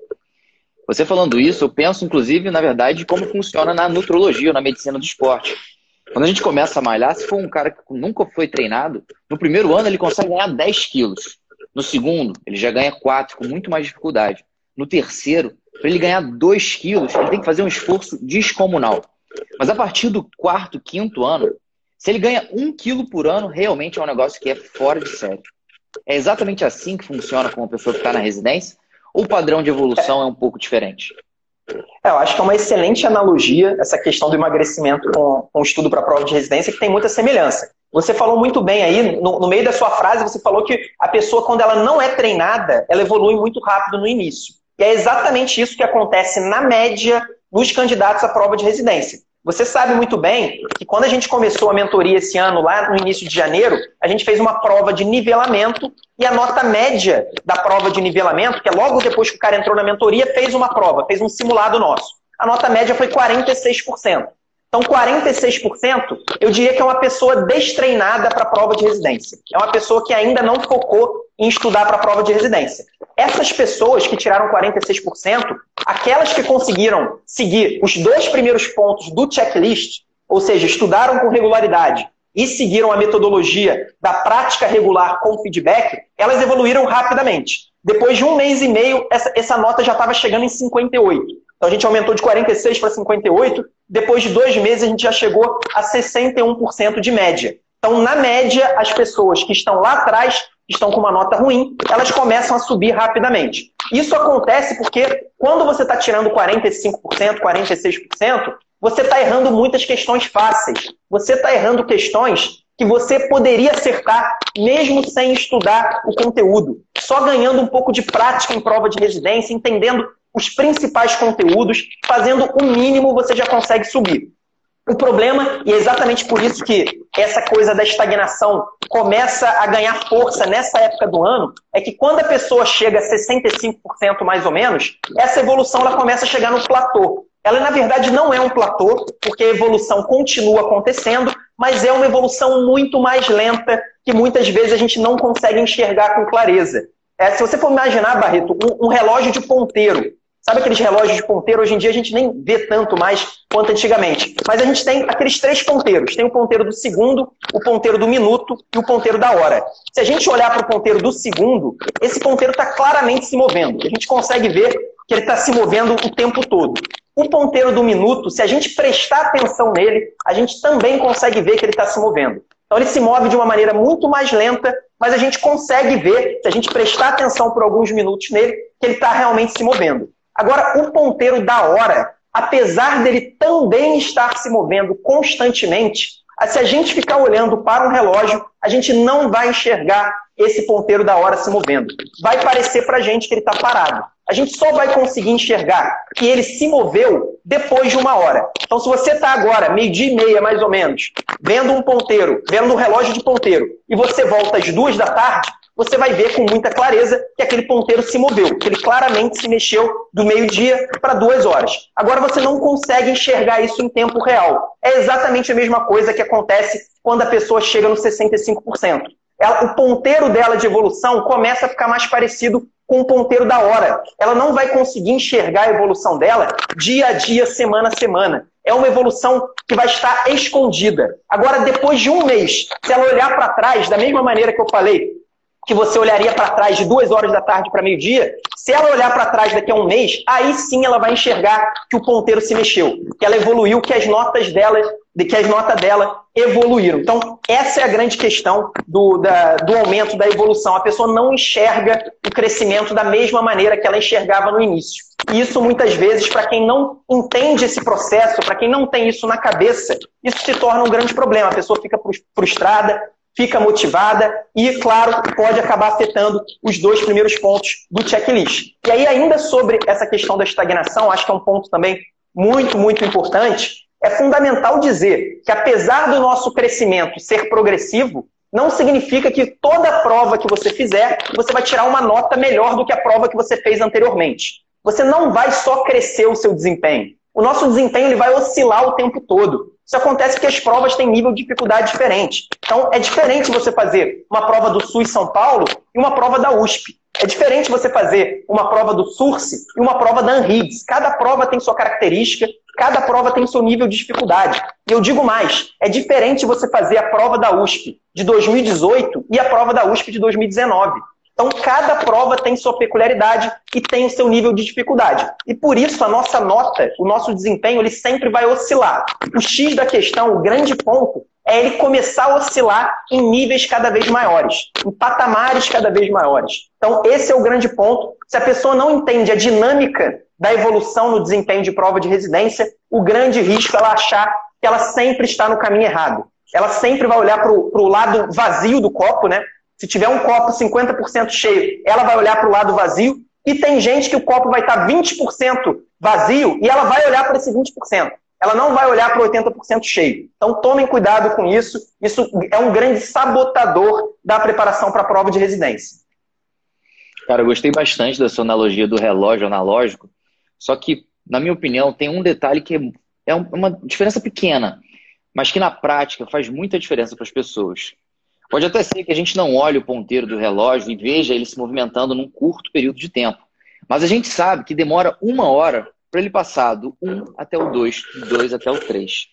A: Você falando isso, eu penso inclusive, na verdade, como funciona na nutrologia ou na medicina do esporte. Quando a gente começa a malhar, se for um cara que nunca foi treinado, no primeiro ano ele consegue ganhar 10 quilos. No segundo, ele já ganha 4 com muito mais dificuldade. No terceiro, para ele ganhar 2 quilos, ele tem que fazer um esforço descomunal. Mas a partir do quarto, quinto ano, se ele ganha um quilo por ano, realmente é um negócio que é fora de série. É exatamente assim que funciona com uma pessoa que está na residência? Ou o padrão de evolução é um pouco diferente?
B: É, eu acho que é uma excelente analogia essa questão do emagrecimento com, o estudo para prova de residência, que tem muita semelhança. Você falou muito bem aí, no, no, meio da sua frase, você falou que a pessoa, quando ela não é treinada, ela evolui muito rápido no início. E é exatamente isso que acontece na média nos candidatos à prova de residência. Você sabe muito bem que quando a gente começou a mentoria esse ano, lá no início de janeiro, a gente fez uma prova de nivelamento e a nota média da prova de nivelamento, que é logo depois que o cara entrou na mentoria, fez uma prova, fez um simulado nosso. A nota média foi 46%. Então, 46%, eu diria que é uma pessoa destreinada para a prova de residência. É uma pessoa que ainda não focou em estudar para a prova de residência. Essas pessoas que tiraram 46%, aquelas que conseguiram seguir os dois primeiros pontos do checklist, ou seja, estudaram com regularidade e seguiram a metodologia da prática regular com feedback, elas evoluíram rapidamente. Depois de um mês e meio, essa, essa nota já estava chegando em 58. Então a gente aumentou de 46 para 58. Depois de dois meses, a gente já chegou a 61% de média. Então, na média, as pessoas que estão lá atrás estão com uma nota ruim, elas começam a subir rapidamente. Isso acontece porque quando você está tirando 45%, 46%, você está errando muitas questões fáceis. Você está errando questões que você poderia acertar mesmo sem estudar o conteúdo. Só ganhando um pouco de prática em prova de residência, entendendo os principais conteúdos, fazendo o mínimo você já consegue subir. O problema, e é exatamente por isso que essa coisa da estagnação começa a ganhar força nessa época do ano, é que quando a pessoa chega a 65% mais ou menos, essa evolução ela começa a chegar no platô. Ela, na verdade, não é um platô, porque a evolução continua acontecendo, mas é uma evolução muito mais lenta que muitas vezes a gente não consegue enxergar com clareza. É, se você for imaginar, Barreto, um, um relógio de ponteiro, Sabe aqueles relógios de ponteiro? Hoje em dia a gente nem vê tanto mais quanto antigamente. Mas a gente tem aqueles três ponteiros. Tem o ponteiro do segundo, o ponteiro do minuto e o ponteiro da hora. Se a gente olhar para o ponteiro do segundo, esse ponteiro está claramente se movendo. A gente consegue ver que ele está se movendo o tempo todo. O ponteiro do minuto, se a gente prestar atenção nele, a gente também consegue ver que ele está se movendo. Então ele se move de uma maneira muito mais lenta, mas a gente consegue ver, se a gente prestar atenção por alguns minutos nele, que ele está realmente se movendo. Agora, o ponteiro da hora, apesar dele também estar se movendo constantemente, se a gente ficar olhando para um relógio, a gente não vai enxergar esse ponteiro da hora se movendo. Vai parecer para a gente que ele está parado. A gente só vai conseguir enxergar que ele se moveu depois de uma hora. Então, se você está agora, meio-dia e meia mais ou menos, vendo um ponteiro, vendo um relógio de ponteiro, e você volta às duas da tarde, você vai ver com muita clareza que aquele ponteiro se moveu, que ele claramente se mexeu do meio-dia para duas horas. Agora você não consegue enxergar isso em tempo real. É exatamente a mesma coisa que acontece quando a pessoa chega no 65%. Ela, o ponteiro dela de evolução começa a ficar mais parecido com o ponteiro da hora. Ela não vai conseguir enxergar a evolução dela dia a dia, semana a semana. É uma evolução que vai estar escondida. Agora, depois de um mês, se ela olhar para trás, da mesma maneira que eu falei, que você olharia para trás de duas horas da tarde para meio-dia, se ela olhar para trás daqui a um mês, aí sim ela vai enxergar que o ponteiro se mexeu, que ela evoluiu, que as notas dela, que as notas dela evoluíram. Então, essa é a grande questão do, da, do aumento da evolução. A pessoa não enxerga o crescimento da mesma maneira que ela enxergava no início. E isso, muitas vezes, para quem não entende esse processo, para quem não tem isso na cabeça, isso se torna um grande problema. A pessoa fica frustrada, fica motivada e, claro, pode acabar afetando os dois primeiros pontos do checklist. E aí, ainda sobre essa questão da estagnação, acho que é um ponto também muito, muito importante. É fundamental dizer que, apesar do nosso crescimento ser progressivo, não significa que toda prova que você fizer, você vai tirar uma nota melhor do que a prova que você fez anteriormente. Você não vai só crescer o seu desempenho. O nosso desempenho ele vai oscilar o tempo todo. Isso acontece porque as provas têm nível de dificuldade diferente. Então, é diferente você fazer uma prova do SUS São Paulo e uma prova da USP. É diferente você fazer uma prova do SURSE e uma prova da ANRIDS. Cada prova tem sua característica, cada prova tem seu nível de dificuldade. E eu digo mais, é diferente você fazer a prova da USP de 2018 e a prova da USP de 2019. Então, cada prova tem sua peculiaridade e tem o seu nível de dificuldade. E por isso, a nossa nota, o nosso desempenho, ele sempre vai oscilar. O X da questão, o grande ponto, é ele começar a oscilar em níveis cada vez maiores, em patamares cada vez maiores. Então, esse é o grande ponto. Se a pessoa não entende a dinâmica da evolução no desempenho de prova de residência, o grande risco é ela achar que ela sempre está no caminho errado. Ela sempre vai olhar para o lado vazio do copo, né? Se tiver um copo 50% cheio, ela vai olhar para o lado vazio. E tem gente que o copo vai estar 20% vazio e ela vai olhar para esse 20%. Ela não vai olhar para o 80% cheio. Então tomem cuidado com isso. Isso é um grande sabotador da preparação para a prova de residência.
A: Cara, eu gostei bastante da sua analogia do relógio analógico. Só que, na minha opinião, tem um detalhe que é uma diferença pequena, mas que na prática faz muita diferença para as pessoas. Pode até ser que a gente não olhe o ponteiro do relógio e veja ele se movimentando num curto período de tempo. Mas a gente sabe que demora uma hora para ele passar do 1 até o 2, do 2 até o 3.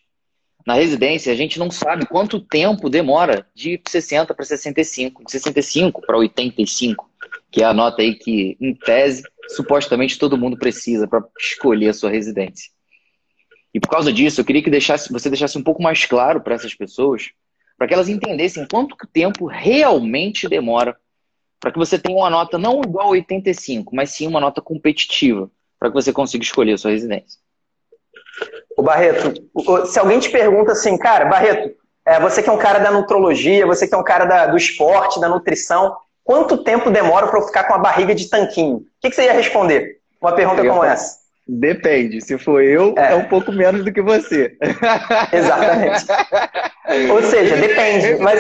A: Na residência, a gente não sabe quanto tempo demora de 60 para 65, de 65 para 85, que é a nota aí que, em tese, supostamente todo mundo precisa para escolher a sua residência. E por causa disso, eu queria que deixasse, você deixasse um pouco mais claro para essas pessoas para que elas entendessem quanto tempo realmente demora para que você tenha uma nota não igual a 85, mas sim uma nota competitiva, para que você consiga escolher a sua residência.
B: O Barreto, se alguém te pergunta assim, cara, Barreto, é, você que é um cara da nutrologia, você que é um cara da, do esporte, da nutrição, quanto tempo demora para eu ficar com a barriga de tanquinho? O que, que você ia responder? Uma pergunta como essa.
A: Depende. Se for eu, é. é, um pouco menos do que você. [LAUGHS]
B: Exatamente. Ou seja, depende. Mas...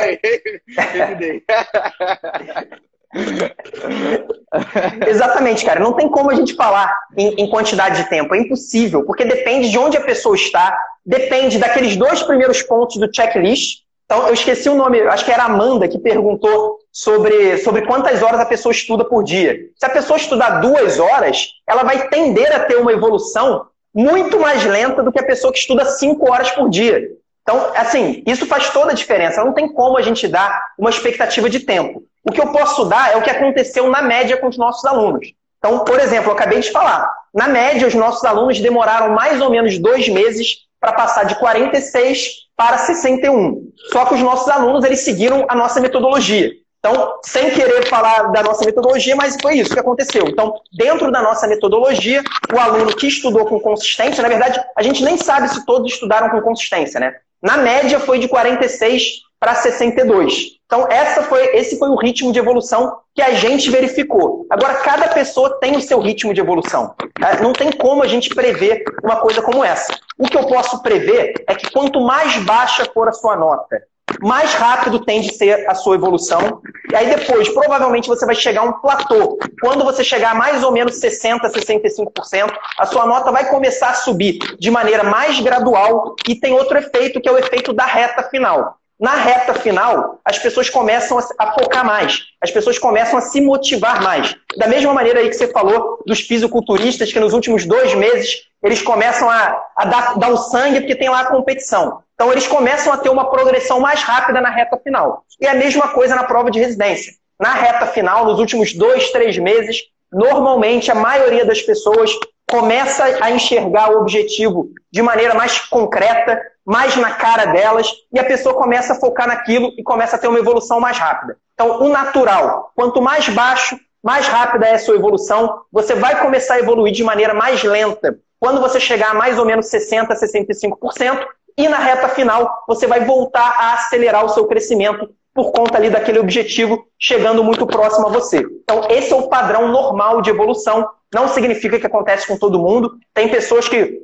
B: Exatamente, cara. Não tem como a gente falar em, em, quantidade de tempo. É impossível, porque depende de onde a pessoa está, depende daqueles dois primeiros pontos do checklist. Então, eu esqueci o nome, acho que era Amanda que perguntou sobre, sobre quantas horas a pessoa estuda por dia. Se a pessoa estudar duas horas, ela vai tender a ter uma evolução muito mais lenta do que a pessoa que estuda cinco horas por dia. Então, assim, isso faz toda a diferença. Não tem como a gente dar uma expectativa de tempo. O que eu posso dar é o que aconteceu na média com os nossos alunos. Então, por exemplo, eu acabei de falar. Na média, os nossos alunos demoraram mais ou menos dois meses para passar de 46 para 61. Só que os nossos alunos eles seguiram a nossa metodologia. Então, sem querer falar da nossa metodologia, mas foi isso que aconteceu. Então, dentro da nossa metodologia, o aluno que estudou com consistência, na verdade, a gente nem sabe se todos estudaram com consistência, né? Na média foi de 46 para 62. Então, essa foi, esse foi o ritmo de evolução que a gente verificou. Agora, cada pessoa tem o seu ritmo de evolução. Tá? Não tem como a gente prever uma coisa como essa. O que eu posso prever é que quanto mais baixa for a sua nota mais rápido tende a ser a sua evolução. E aí depois, provavelmente, você vai chegar a um platô. Quando você chegar a mais ou menos 60%, 65%, a sua nota vai começar a subir de maneira mais gradual e tem outro efeito, que é o efeito da reta final. Na reta final, as pessoas começam a focar mais, as pessoas começam a se motivar mais. Da mesma maneira aí que você falou dos fisiculturistas, que nos últimos dois meses eles começam a, a dar, dar o sangue porque tem lá a competição. Então, eles começam a ter uma progressão mais rápida na reta final. E a mesma coisa na prova de residência. Na reta final, nos últimos dois, três meses, normalmente a maioria das pessoas começa a enxergar o objetivo de maneira mais concreta, mais na cara delas, e a pessoa começa a focar naquilo e começa a ter uma evolução mais rápida. Então, o natural, quanto mais baixo, mais rápida é a sua evolução, você vai começar a evoluir de maneira mais lenta. Quando você chegar a mais ou menos 60%, 65%, e na reta final, você vai voltar a acelerar o seu crescimento por conta ali daquele objetivo chegando muito próximo a você. Então, esse é o padrão normal de evolução. Não significa que acontece com todo mundo. Tem pessoas que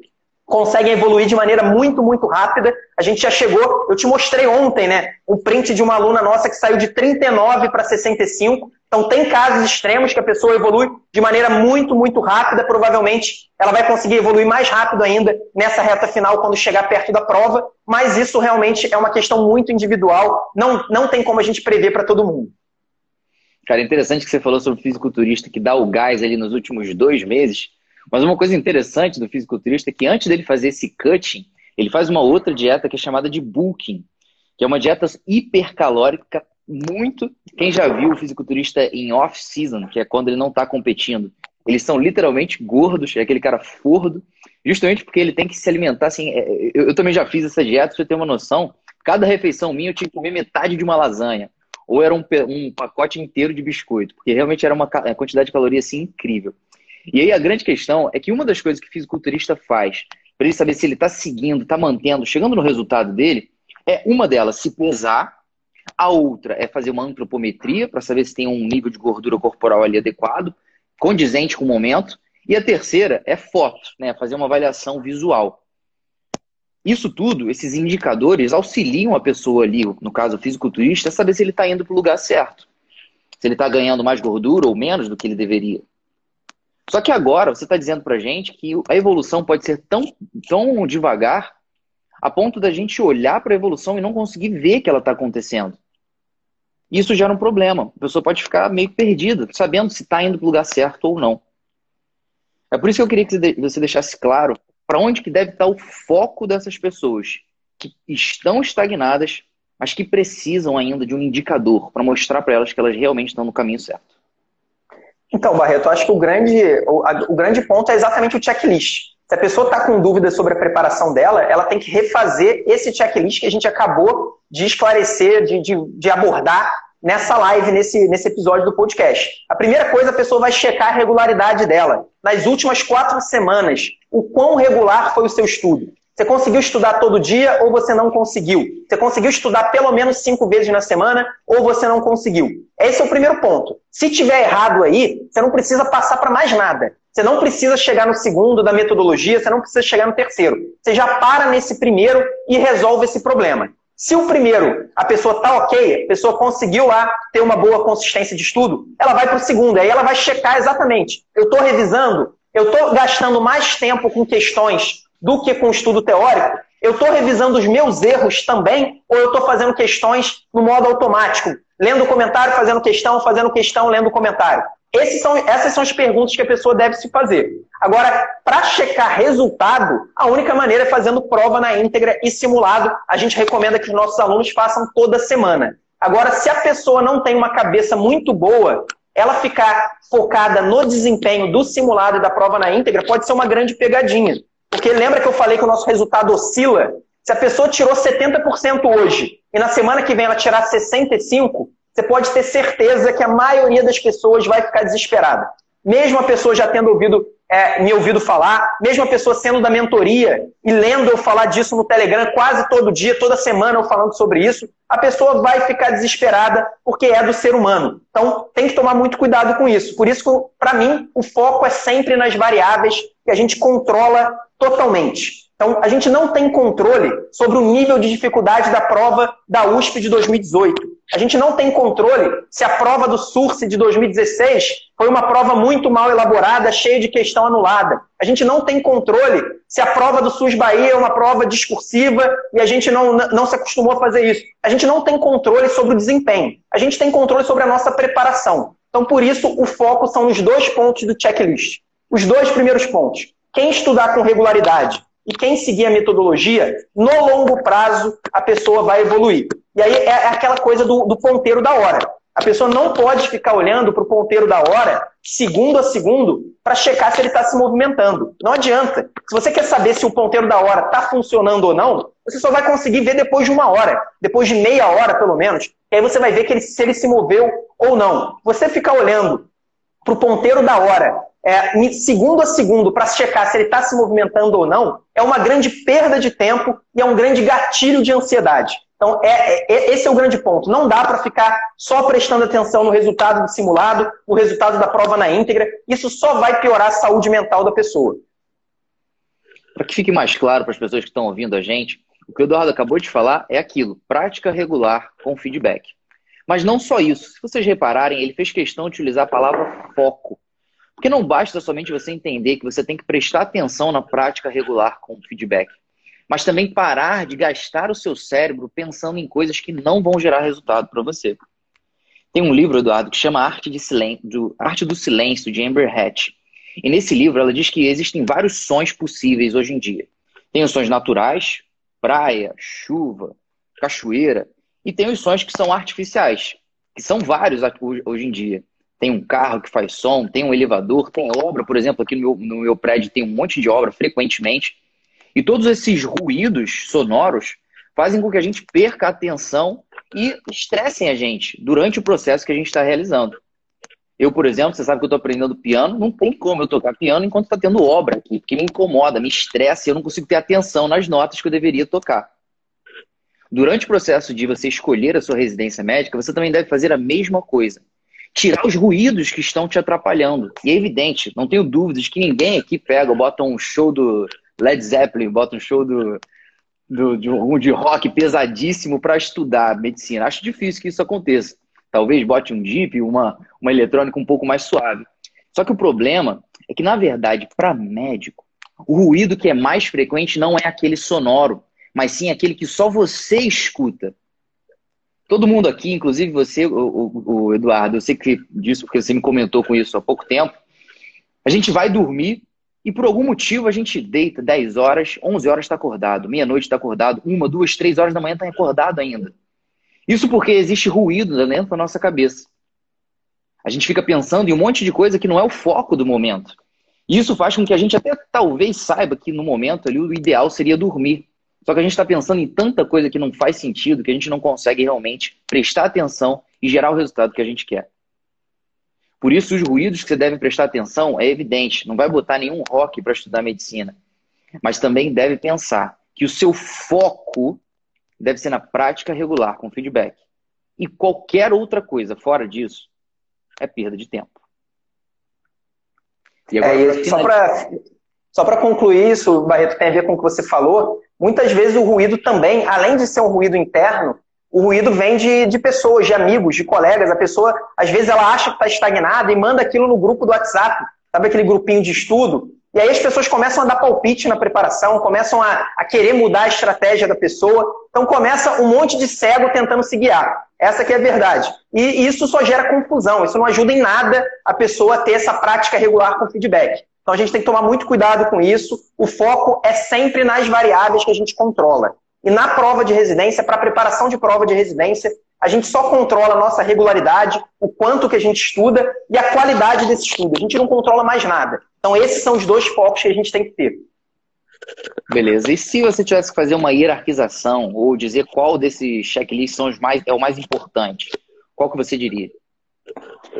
B: conseguem evoluir de maneira muito, muito rápida. A gente já chegou, eu te mostrei ontem, né? Um print de uma aluna nossa que saiu de 39 para 65. Então, tem casos extremos que a pessoa evolui de maneira muito, muito rápida. Provavelmente, ela vai conseguir evoluir mais rápido ainda nessa reta final quando chegar perto da prova. Mas isso realmente é uma questão muito individual. Não, não tem como a gente prever para todo mundo.
A: Cara, interessante que você falou sobre o fisiculturista que dá o gás ali nos últimos dois meses. Mas uma coisa interessante do fisiculturista é que antes dele fazer esse cutting, ele faz uma outra dieta que é chamada de bulking, que é uma dieta hipercalórica muito. Quem já viu o fisiculturista em off-season, que é quando ele não está competindo, eles são literalmente gordos, é aquele cara fordo, justamente porque ele tem que se alimentar assim. É, eu, eu também já fiz essa dieta, você ter uma noção. Cada refeição minha eu tinha que comer metade de uma lasanha. Ou era um, um pacote inteiro de biscoito, porque realmente era uma quantidade de calorias assim incrível. E aí a grande questão é que uma das coisas que o fisiculturista faz para ele saber se ele está seguindo, está mantendo, chegando no resultado dele, é uma delas se pesar, a outra é fazer uma antropometria para saber se tem um nível de gordura corporal ali adequado, condizente com o momento, e a terceira é foto, né, fazer uma avaliação visual. Isso tudo, esses indicadores, auxiliam a pessoa ali, no caso o fisiculturista, a saber se ele está indo para o lugar certo. Se ele está ganhando mais gordura ou menos do que ele deveria. Só que agora você está dizendo para gente que a evolução pode ser tão, tão devagar a ponto da gente olhar para a evolução e não conseguir ver que ela está acontecendo. Isso gera um problema. A pessoa pode ficar meio perdida, sabendo se está indo para o lugar certo ou não. É por isso que eu queria que você deixasse claro para onde que deve estar tá o foco dessas pessoas que estão estagnadas, mas que precisam ainda de um indicador para mostrar para elas que elas realmente estão no caminho certo.
B: Então, Barreto, acho que o grande, o, a, o grande ponto é exatamente o checklist. Se a pessoa está com dúvidas sobre a preparação dela, ela tem que refazer esse checklist que a gente acabou de esclarecer, de, de, de abordar nessa live, nesse, nesse episódio do podcast. A primeira coisa, a pessoa vai checar a regularidade dela. Nas últimas quatro semanas, o quão regular foi o seu estudo. Você conseguiu estudar todo dia ou você não conseguiu? Você conseguiu estudar pelo menos cinco vezes na semana ou você não conseguiu? Esse é o primeiro ponto. Se tiver errado aí, você não precisa passar para mais nada. Você não precisa chegar no segundo da metodologia, você não precisa chegar no terceiro. Você já para nesse primeiro e resolve esse problema. Se o primeiro, a pessoa está ok, a pessoa conseguiu lá ter uma boa consistência de estudo, ela vai para o segundo, aí ela vai checar exatamente. Eu estou revisando, eu estou gastando mais tempo com questões do que com estudo teórico, eu estou revisando os meus erros também ou eu estou fazendo questões no modo automático? Lendo comentário, fazendo questão, fazendo questão, lendo comentário. São, essas são as perguntas que a pessoa deve se fazer. Agora, para checar resultado, a única maneira é fazendo prova na íntegra e simulado. A gente recomenda que os nossos alunos façam toda semana. Agora, se a pessoa não tem uma cabeça muito boa, ela ficar focada no desempenho do simulado e da prova na íntegra pode ser uma grande pegadinha. Porque lembra que eu falei que o nosso resultado oscila? Se a pessoa tirou 70% hoje e na semana que vem ela tirar 65%, você pode ter certeza que a maioria das pessoas vai ficar desesperada. Mesmo a pessoa já tendo ouvido, é, me ouvido falar, mesmo a pessoa sendo da mentoria e lendo eu falar disso no Telegram quase todo dia, toda semana eu falando sobre isso, a pessoa vai ficar desesperada porque é do ser humano. Então tem que tomar muito cuidado com isso. Por isso, para mim, o foco é sempre nas variáveis que a gente controla totalmente. Então, a gente não tem controle sobre o nível de dificuldade da prova da USP de 2018. A gente não tem controle se a prova do SURSE de 2016 foi uma prova muito mal elaborada, cheia de questão anulada. A gente não tem controle se a prova do SUS Bahia é uma prova discursiva e a gente não, não se acostumou a fazer isso. A gente não tem controle sobre o desempenho. A gente tem controle sobre a nossa preparação. Então, por isso, o foco são os dois pontos do checklist. Os dois primeiros pontos. Quem estudar com regularidade e quem seguir a metodologia, no longo prazo a pessoa vai evoluir. E aí é, é aquela coisa do, do ponteiro da hora. A pessoa não pode ficar olhando para o ponteiro da hora, segundo a segundo, para checar se ele está se movimentando. Não adianta. Se você quer saber se o ponteiro da hora está funcionando ou não, você só vai conseguir ver depois de uma hora, depois de meia hora, pelo menos. E aí você vai ver que ele, se ele se moveu ou não. Você ficar olhando para o ponteiro da hora é, segundo a segundo para checar se ele está se movimentando ou não, é uma grande perda de tempo e é um grande gatilho de ansiedade. Então, é, é, é esse é o grande ponto. Não dá para ficar só prestando atenção no resultado do simulado, no resultado da prova na íntegra. Isso só vai piorar a saúde mental da pessoa.
A: Para que fique mais claro para as pessoas que estão ouvindo a gente, o que o Eduardo acabou de falar é aquilo: prática regular com feedback. Mas não só isso. Se vocês repararem, ele fez questão de utilizar a palavra foco. Porque não basta somente você entender que você tem que prestar atenção na prática regular com feedback, mas também parar de gastar o seu cérebro pensando em coisas que não vão gerar resultado para você. Tem um livro, Eduardo, que chama Arte, de Silêncio, Arte do Silêncio, de Amber Hatch. E nesse livro ela diz que existem vários sons possíveis hoje em dia. Tem os sons naturais, praia, chuva, cachoeira, e tem os sons que são artificiais, que são vários hoje em dia tem um carro que faz som, tem um elevador, tem obra, por exemplo, aqui no meu, no meu prédio tem um monte de obra frequentemente. E todos esses ruídos sonoros fazem com que a gente perca a atenção e estressem a gente durante o processo que a gente está realizando. Eu, por exemplo, você sabe que eu estou aprendendo piano, não tem como eu tocar piano enquanto está tendo obra aqui, porque me incomoda, me estressa eu não consigo ter atenção nas notas que eu deveria tocar. Durante o processo de você escolher a sua residência médica, você também deve fazer a mesma coisa tirar os ruídos que estão te atrapalhando. E é evidente, não tenho dúvidas que ninguém aqui pega, bota um show do Led Zeppelin, bota um show do, do de, um, de rock pesadíssimo para estudar medicina. Acho difícil que isso aconteça. Talvez bote um Jeep, uma, uma eletrônica um pouco mais suave. Só que o problema é que, na verdade, para médico, o ruído que é mais frequente não é aquele sonoro, mas sim aquele que só você escuta. Todo mundo aqui, inclusive você, o, o, o Eduardo, eu sei que disso porque você me comentou com isso há pouco tempo. A gente vai dormir e por algum motivo a gente deita 10 horas, 11 horas está acordado, meia-noite está acordado, uma, duas, três horas da manhã está acordado ainda. Isso porque existe ruído dentro da nossa cabeça. A gente fica pensando em um monte de coisa que não é o foco do momento. E isso faz com que a gente até talvez saiba que no momento ali o ideal seria dormir. Só que a gente está pensando em tanta coisa que não faz sentido que a gente não consegue realmente prestar atenção e gerar o resultado que a gente quer. Por isso, os ruídos que você deve prestar atenção é evidente. Não vai botar nenhum rock para estudar medicina. Mas também deve pensar que o seu foco deve ser na prática regular, com feedback. E qualquer outra coisa fora disso é perda de tempo.
B: E agora, é, só para só para concluir isso, Barreto, tem a ver com o que você falou. Muitas vezes o ruído também, além de ser um ruído interno, o ruído vem de, de pessoas, de amigos, de colegas. A pessoa, às vezes, ela acha que está estagnada e manda aquilo no grupo do WhatsApp. Sabe aquele grupinho de estudo? E aí as pessoas começam a dar palpite na preparação, começam a, a querer mudar a estratégia da pessoa. Então começa um monte de cego tentando se guiar. Essa que é a verdade. E isso só gera confusão, isso não ajuda em nada a pessoa a ter essa prática regular com feedback. Então a gente tem que tomar muito cuidado com isso. O foco é sempre nas variáveis que a gente controla. E na prova de residência, para a preparação de prova de residência, a gente só controla a nossa regularidade, o quanto que a gente estuda e a qualidade desse estudo. A gente não controla mais nada. Então, esses são os dois focos que a gente tem que ter.
A: Beleza. E se você tivesse que fazer uma hierarquização ou dizer qual desses checklists são os mais, é o mais importante, qual que você diria?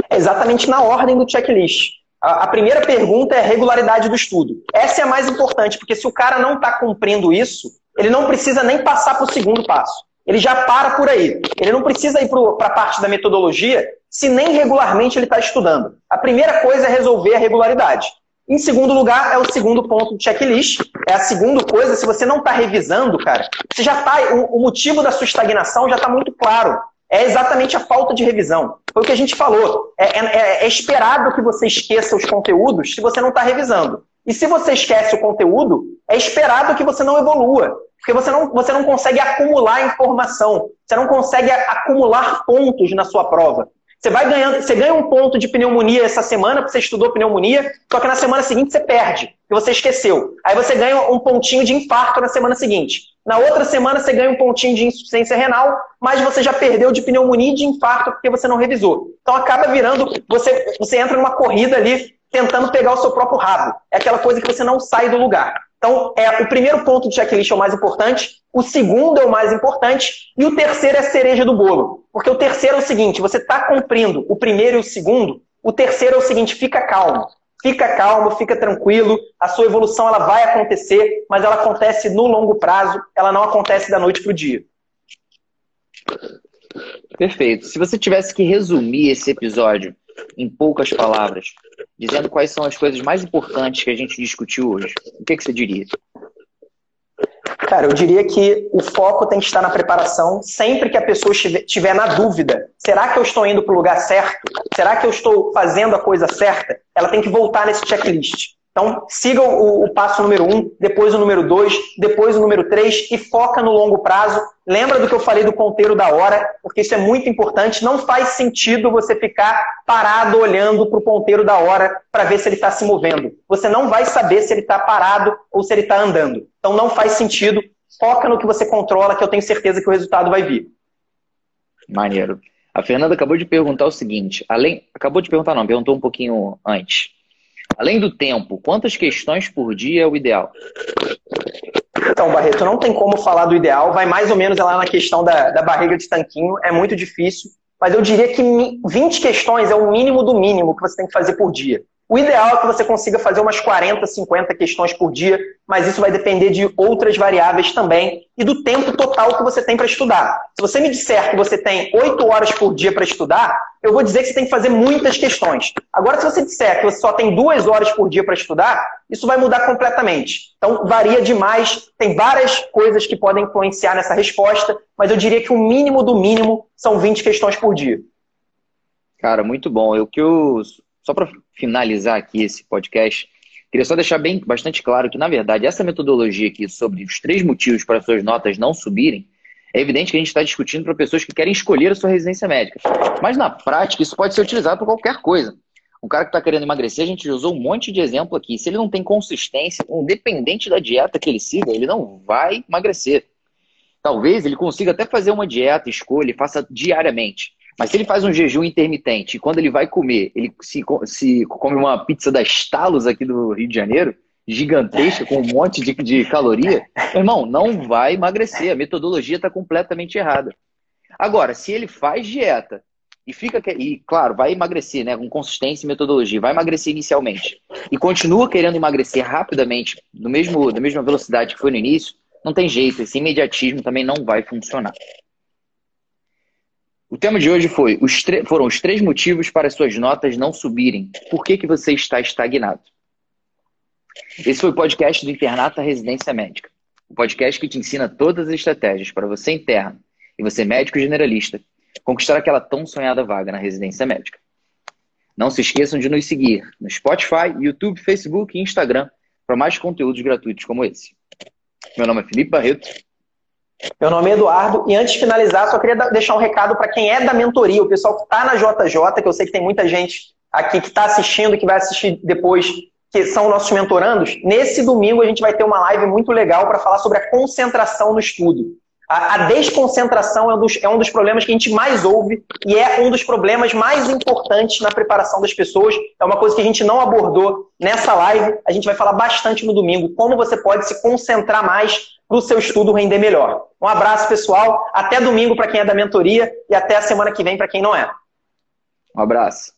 B: É exatamente na ordem do checklist. A, a primeira pergunta é a regularidade do estudo. Essa é a mais importante, porque se o cara não está cumprindo isso, ele não precisa nem passar para o segundo passo. Ele já para por aí. Ele não precisa ir para a parte da metodologia se nem regularmente ele está estudando. A primeira coisa é resolver a regularidade. Em segundo lugar, é o segundo ponto do checklist. É a segunda coisa, se você não está revisando, cara, você já tá. O, o motivo da sua estagnação já está muito claro. É exatamente a falta de revisão. Foi o que a gente falou. É, é, é esperado que você esqueça os conteúdos se você não está revisando. E se você esquece o conteúdo, é esperado que você não evolua. Porque você não, você não consegue acumular informação. Você não consegue acumular pontos na sua prova. Você vai ganhando, você ganha um ponto de pneumonia essa semana, porque você estudou pneumonia, só que na semana seguinte você perde, porque você esqueceu. Aí você ganha um pontinho de infarto na semana seguinte. Na outra semana você ganha um pontinho de insuficiência renal, mas você já perdeu de pneumonia e de infarto porque você não revisou. Então acaba virando, você, você entra numa corrida ali tentando pegar o seu próprio rabo. É aquela coisa que você não sai do lugar. Então, é, o primeiro ponto do checklist é o mais importante, o segundo é o mais importante, e o terceiro é a cereja do bolo. Porque o terceiro é o seguinte: você está cumprindo o primeiro e o segundo, o terceiro é o seguinte, fica calmo. Fica calmo, fica tranquilo, a sua evolução ela vai acontecer, mas ela acontece no longo prazo, ela não acontece da noite para o dia.
A: Perfeito. Se você tivesse que resumir esse episódio em poucas palavras, dizendo quais são as coisas mais importantes que a gente discutiu hoje, o que, que você diria?
B: Cara, eu diria que o foco tem que estar na preparação sempre que a pessoa estiver na dúvida. Será que eu estou indo para o lugar certo? Será que eu estou fazendo a coisa certa? Ela tem que voltar nesse checklist. Então, siga o, o, passo número um, depois o número dois, depois o número três e foca no longo prazo. Lembra do que eu falei do ponteiro da hora, porque isso é muito importante. Não faz sentido você ficar parado olhando para o ponteiro da hora para ver se ele está se movendo. Você não vai saber se ele está parado ou se ele está andando. Então, não faz sentido. Foca no que você controla, que eu tenho certeza que o resultado vai vir.
A: Maneiro. A Fernanda acabou de perguntar o seguinte: além. Acabou de perguntar, não, perguntou um pouquinho antes. Além do tempo, quantas questões por dia é o ideal?
B: Então, Barreto, não tem como falar do ideal, vai mais ou menos lá na questão da, da barriga de tanquinho, é muito difícil, mas eu diria que 20 questões é o mínimo do mínimo que você tem que fazer por dia. O ideal é que você consiga fazer umas 40, 50 questões por dia, mas isso vai depender de outras variáveis também e do tempo total que você tem para estudar. Se você me disser que você tem 8 horas por dia para estudar, eu vou dizer que você tem que fazer muitas questões. Agora, se você disser que você só tem 2 horas por dia para estudar, isso vai mudar completamente. Então, varia demais, tem várias coisas que podem influenciar nessa resposta, mas eu diria que o mínimo do mínimo são 20 questões por dia.
A: Cara, muito bom. Eu que eu só para finalizar aqui esse podcast, queria só deixar bem bastante claro que, na verdade, essa metodologia aqui sobre os três motivos para suas notas não subirem, é evidente que a gente está discutindo para pessoas que querem escolher a sua residência médica. Mas na prática, isso pode ser utilizado para qualquer coisa. Um cara que está querendo emagrecer, a gente usou um monte de exemplo aqui. Se ele não tem consistência, independente da dieta que ele siga, ele não vai emagrecer. Talvez ele consiga até fazer uma dieta, escolha e faça diariamente. Mas se ele faz um jejum intermitente e quando ele vai comer, ele se, se come uma pizza das Talos aqui do Rio de Janeiro, gigantesca, com um monte de, de caloria, irmão, não vai emagrecer. A metodologia está completamente errada. Agora, se ele faz dieta e fica, e claro, vai emagrecer, né, com consistência e metodologia, vai emagrecer inicialmente e continua querendo emagrecer rapidamente, no mesmo, na mesma velocidade que foi no início, não tem jeito, esse imediatismo também não vai funcionar. O tema de hoje foi os foram os três motivos para suas notas não subirem. Por que, que você está estagnado? Esse foi o podcast do Internato Residência Médica. O podcast que te ensina todas as estratégias para você interno e você médico generalista conquistar aquela tão sonhada vaga na residência médica. Não se esqueçam de nos seguir no Spotify, YouTube, Facebook e Instagram para mais conteúdos gratuitos como esse. Meu nome é Felipe Barreto.
B: Meu nome é Eduardo. E antes de finalizar, só queria deixar um recado para quem é da mentoria, o pessoal que está na JJ, que eu sei que tem muita gente aqui que está assistindo, que vai assistir depois, que são nossos mentorandos. Nesse domingo a gente vai ter uma live muito legal para falar sobre a concentração no estudo. A, a desconcentração é um, dos, é um dos problemas que a gente mais ouve e é um dos problemas mais importantes na preparação das pessoas. É uma coisa que a gente não abordou nessa live. A gente vai falar bastante no domingo como você pode se concentrar mais para o seu estudo render melhor. Um abraço, pessoal. Até domingo para quem é da mentoria e até a semana que vem para quem não é.
A: Um abraço.